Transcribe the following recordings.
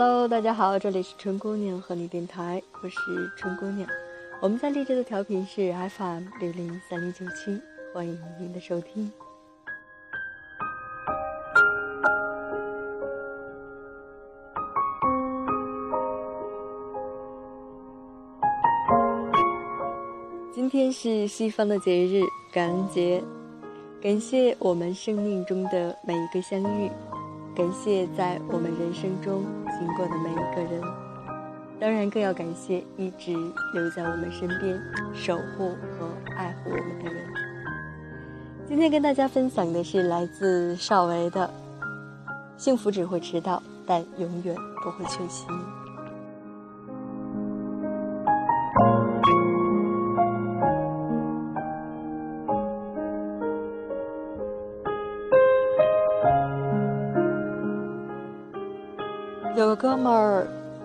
Hello，大家好，这里是春姑娘和你电台，我是春姑娘。我们在荔枝的调频是 FM 六零三零九七，欢迎您的收听。今天是西方的节日感恩节，感谢我们生命中的每一个相遇。感谢在我们人生中经过的每一个人，当然更要感谢一直留在我们身边、守护和爱护我们的人。今天跟大家分享的是来自邵维的“幸福只会迟到，但永远不会缺席”。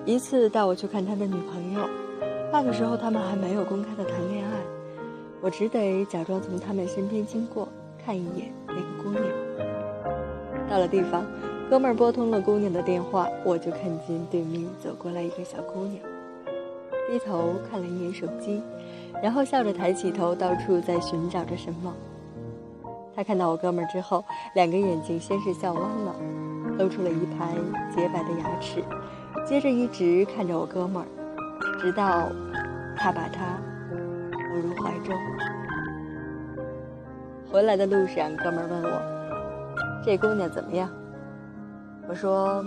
一次带我去看他的女朋友。那个时候他们还没有公开的谈恋爱，我只得假装从他们身边经过，看一眼那个姑娘。到了地方，哥们儿拨通了姑娘的电话，我就看见对面走过来一个小姑娘，低头看了一眼手机，然后笑着抬起头，到处在寻找着什么。他看到我哥们儿之后，两个眼睛先是笑弯了。露出了一排洁白的牙齿，接着一直看着我哥们儿，直到他把他搂入怀中。回来的路上，哥们儿问我：“这姑娘怎么样？”我说：“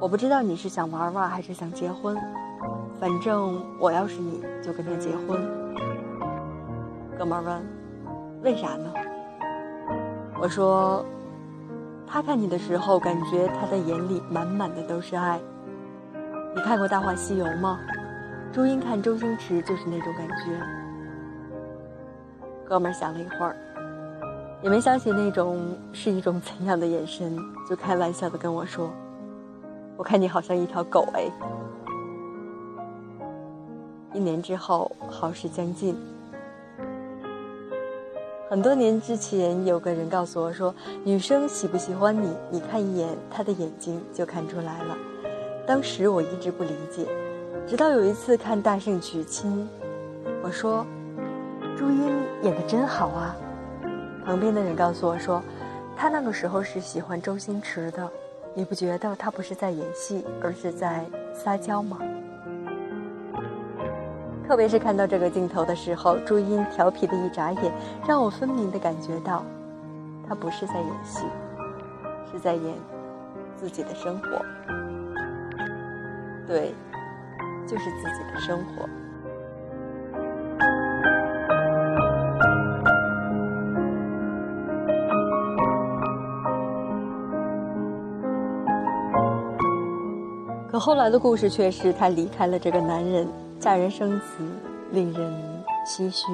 我不知道你是想玩玩还是想结婚，反正我要是你就跟她结婚。”哥们儿问：“为啥呢？”我说。他看你的时候，感觉他的眼里满满的都是爱。你看过《大话西游》吗？朱茵看周星驰就是那种感觉。哥们儿想了一会儿，也没想起那种是一种怎样的眼神，就开玩笑的跟我说：“我看你好像一条狗哎。”一年之后，好事将近。很多年之前，有个人告诉我说，女生喜不喜欢你，你看一眼她的眼睛就看出来了。当时我一直不理解，直到有一次看《大圣娶亲》，我说：“朱茵演的真好啊。”旁边的人告诉我说：“她那个时候是喜欢周星驰的，你不觉得他不是在演戏，而是在撒娇吗？”特别是看到这个镜头的时候，朱茵调皮的一眨眼，让我分明的感觉到，她不是在演戏，是在演自己的生活。对，就是自己的生活。可后来的故事却是，她离开了这个男人。嫁人生子，令人唏嘘。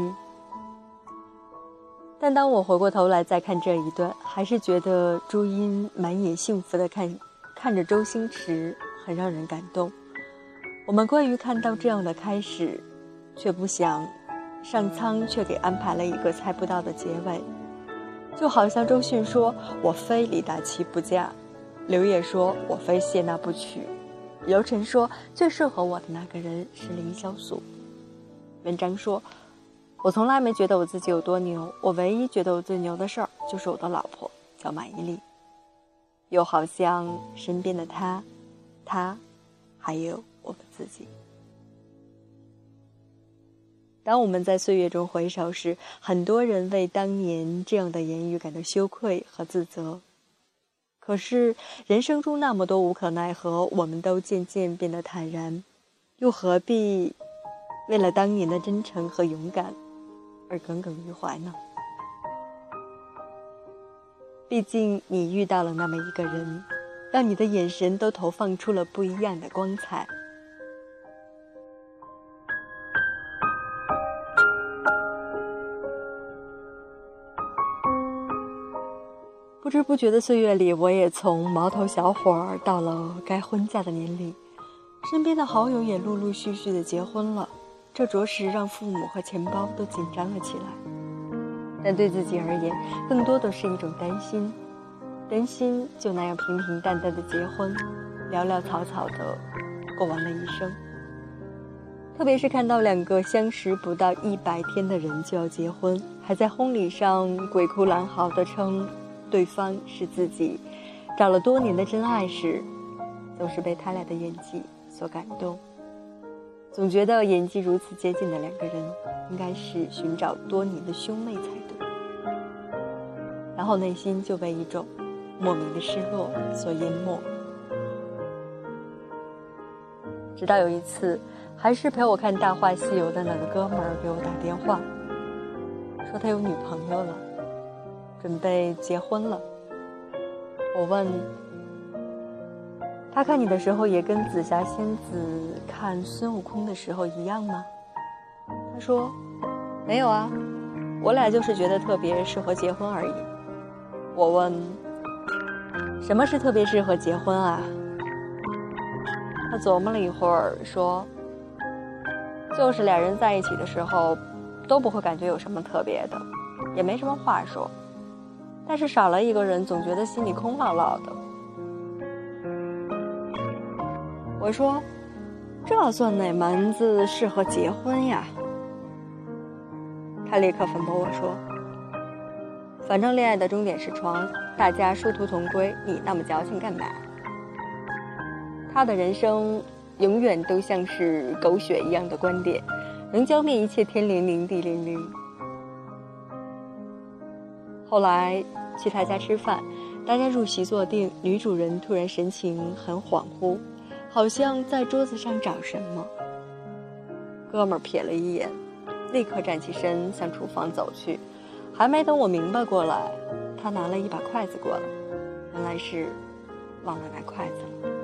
但当我回过头来再看这一段，还是觉得朱茵满眼幸福的看，看着周星驰，很让人感动。我们关于看到这样的开始，却不想，上苍却给安排了一个猜不到的结尾。就好像周迅说：“我非李大齐不嫁。”刘烨说：“我非谢娜不娶。”刘晨说：“最适合我的那个人是凌潇肃。”文章说：“我从来没觉得我自己有多牛，我唯一觉得我最牛的事儿就是我的老婆叫马伊琍。”又好像身边的他，他，还有我们自己。当我们在岁月中回首时，很多人为当年这样的言语感到羞愧和自责。可是人生中那么多无可奈何，我们都渐渐变得坦然，又何必为了当年的真诚和勇敢而耿耿于怀呢？毕竟你遇到了那么一个人，让你的眼神都投放出了不一样的光彩。不知不觉的岁月里，我也从毛头小伙儿到了该婚嫁的年龄，身边的好友也陆陆续续的结婚了，这着实让父母和钱包都紧张了起来。但对自己而言，更多的是一种担心，担心就那样平平淡淡的结婚，潦潦草草的过完了一生。特别是看到两个相识不到一百天的人就要结婚，还在婚礼上鬼哭狼嚎的称对方是自己找了多年的真爱时，总是被他俩的演技所感动。总觉得演技如此接近的两个人，应该是寻找多年的兄妹才对。然后内心就被一种莫名的失落所淹没。直到有一次，还是陪我看《大话西游》的那个哥们儿给我打电话，说他有女朋友了，准备结婚了。我问。他看你的时候也跟紫霞仙子看孙悟空的时候一样吗？他说：“没有啊，我俩就是觉得特别适合结婚而已。”我问：“什么是特别适合结婚啊？”他琢磨了一会儿说：“就是俩人在一起的时候，都不会感觉有什么特别的，也没什么话说，但是少了一个人，总觉得心里空落落的。”我说：“这算哪门子适合结婚呀？”他立刻反驳我说：“反正恋爱的终点是床，大家殊途同归，你那么矫情干嘛？”他的人生永远都像是狗血一样的观点，能浇灭一切天灵灵地灵灵。后来去他家吃饭，大家入席坐定，女主人突然神情很恍惚。好像在桌子上找什么，哥们儿瞥了一眼，立刻站起身向厨房走去。还没等我明白过来，他拿了一把筷子过来，原来是忘了拿筷子了。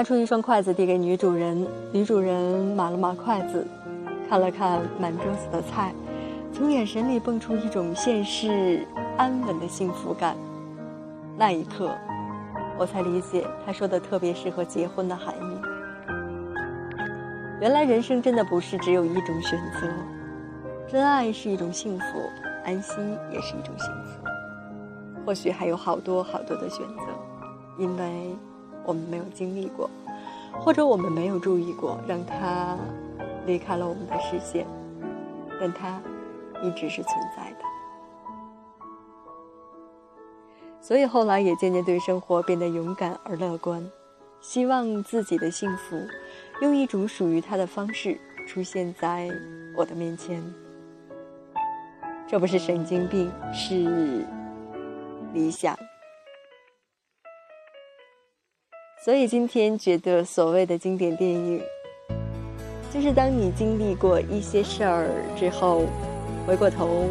拿出一双筷子递给女主人，女主人码了码筷子，看了看满桌子的菜。从眼神里蹦出一种现世安稳的幸福感，那一刻，我才理解他说的特别适合结婚的含义。原来人生真的不是只有一种选择，真爱是一种幸福，安心也是一种幸福。或许还有好多好多的选择，因为我们没有经历过，或者我们没有注意过，让他离开了我们的视线，但他。一直是存在的，所以后来也渐渐对生活变得勇敢而乐观，希望自己的幸福用一种属于他的方式出现在我的面前。这不是神经病，是理想。所以今天觉得所谓的经典电影，就是当你经历过一些事儿之后。回过头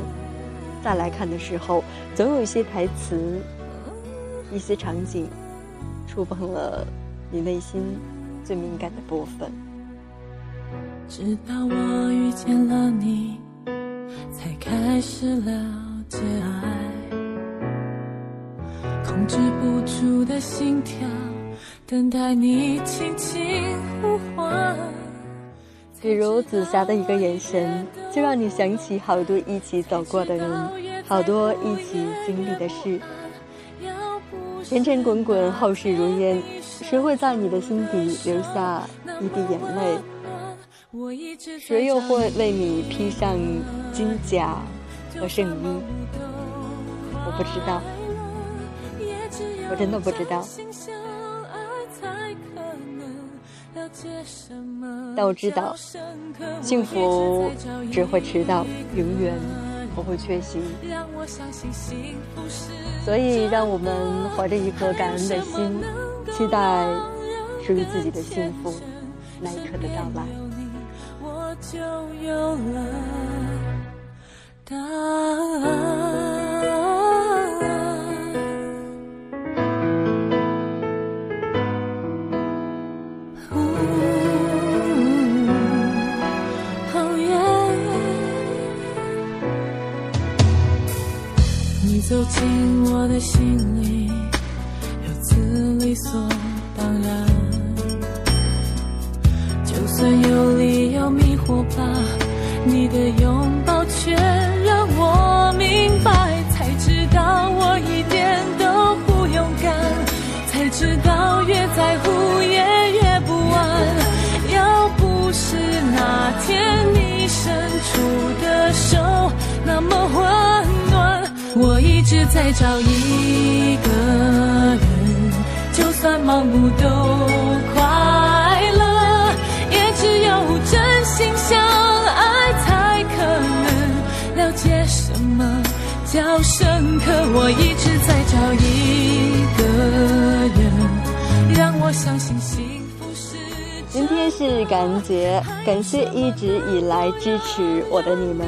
再来看的时候，总有一些台词、一些场景，触碰了你内心最敏感的部分。直到我遇见了你，才开始了解爱，控制不住的心跳，等待你轻轻呼唤。比如紫霞的一个眼神，就让你想起好多一起走过的人，好多一起经历的事。前尘滚滚，后事如烟，谁会在你的心底留下一滴眼泪？谁又会为你披上金甲和圣衣？我不知道，我真的不知道。但我知道，幸福只会迟到，永远不会缺席。所以，让我们怀着一颗感恩的心，期待属于自己的幸福那一刻的到来。走你的拥抱却让我明白才知道我一点都不勇敢。才知道越在乎也越不安。要不是那天你伸出的手那么温暖我一直在找一个人。就算盲目都叫深刻。我一直在找一个人，让我相信幸福是。今天是感恩节，感谢一直以来支持我的你们，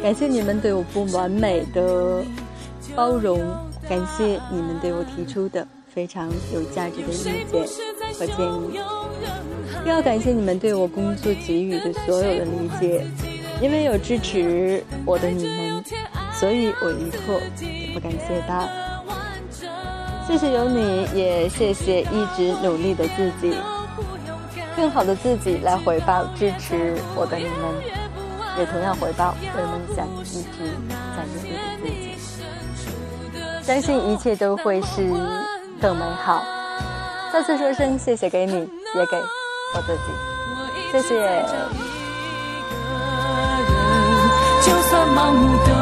感谢你们对我不完美的。包容，感谢你们对我提出的非常有价值的意见和建议，要感谢你们对我工作给予的所有的理解，因为有支持我的你们，所以我一刻也不敢懈怠。谢谢有你，也谢谢一直努力的自己，更好的自己来回报支持我的你们，也同样回报为梦想一直在努力的自己。相信一切都会是更美好。再次说声谢谢给你，也给我自己，谢谢。就算盲目都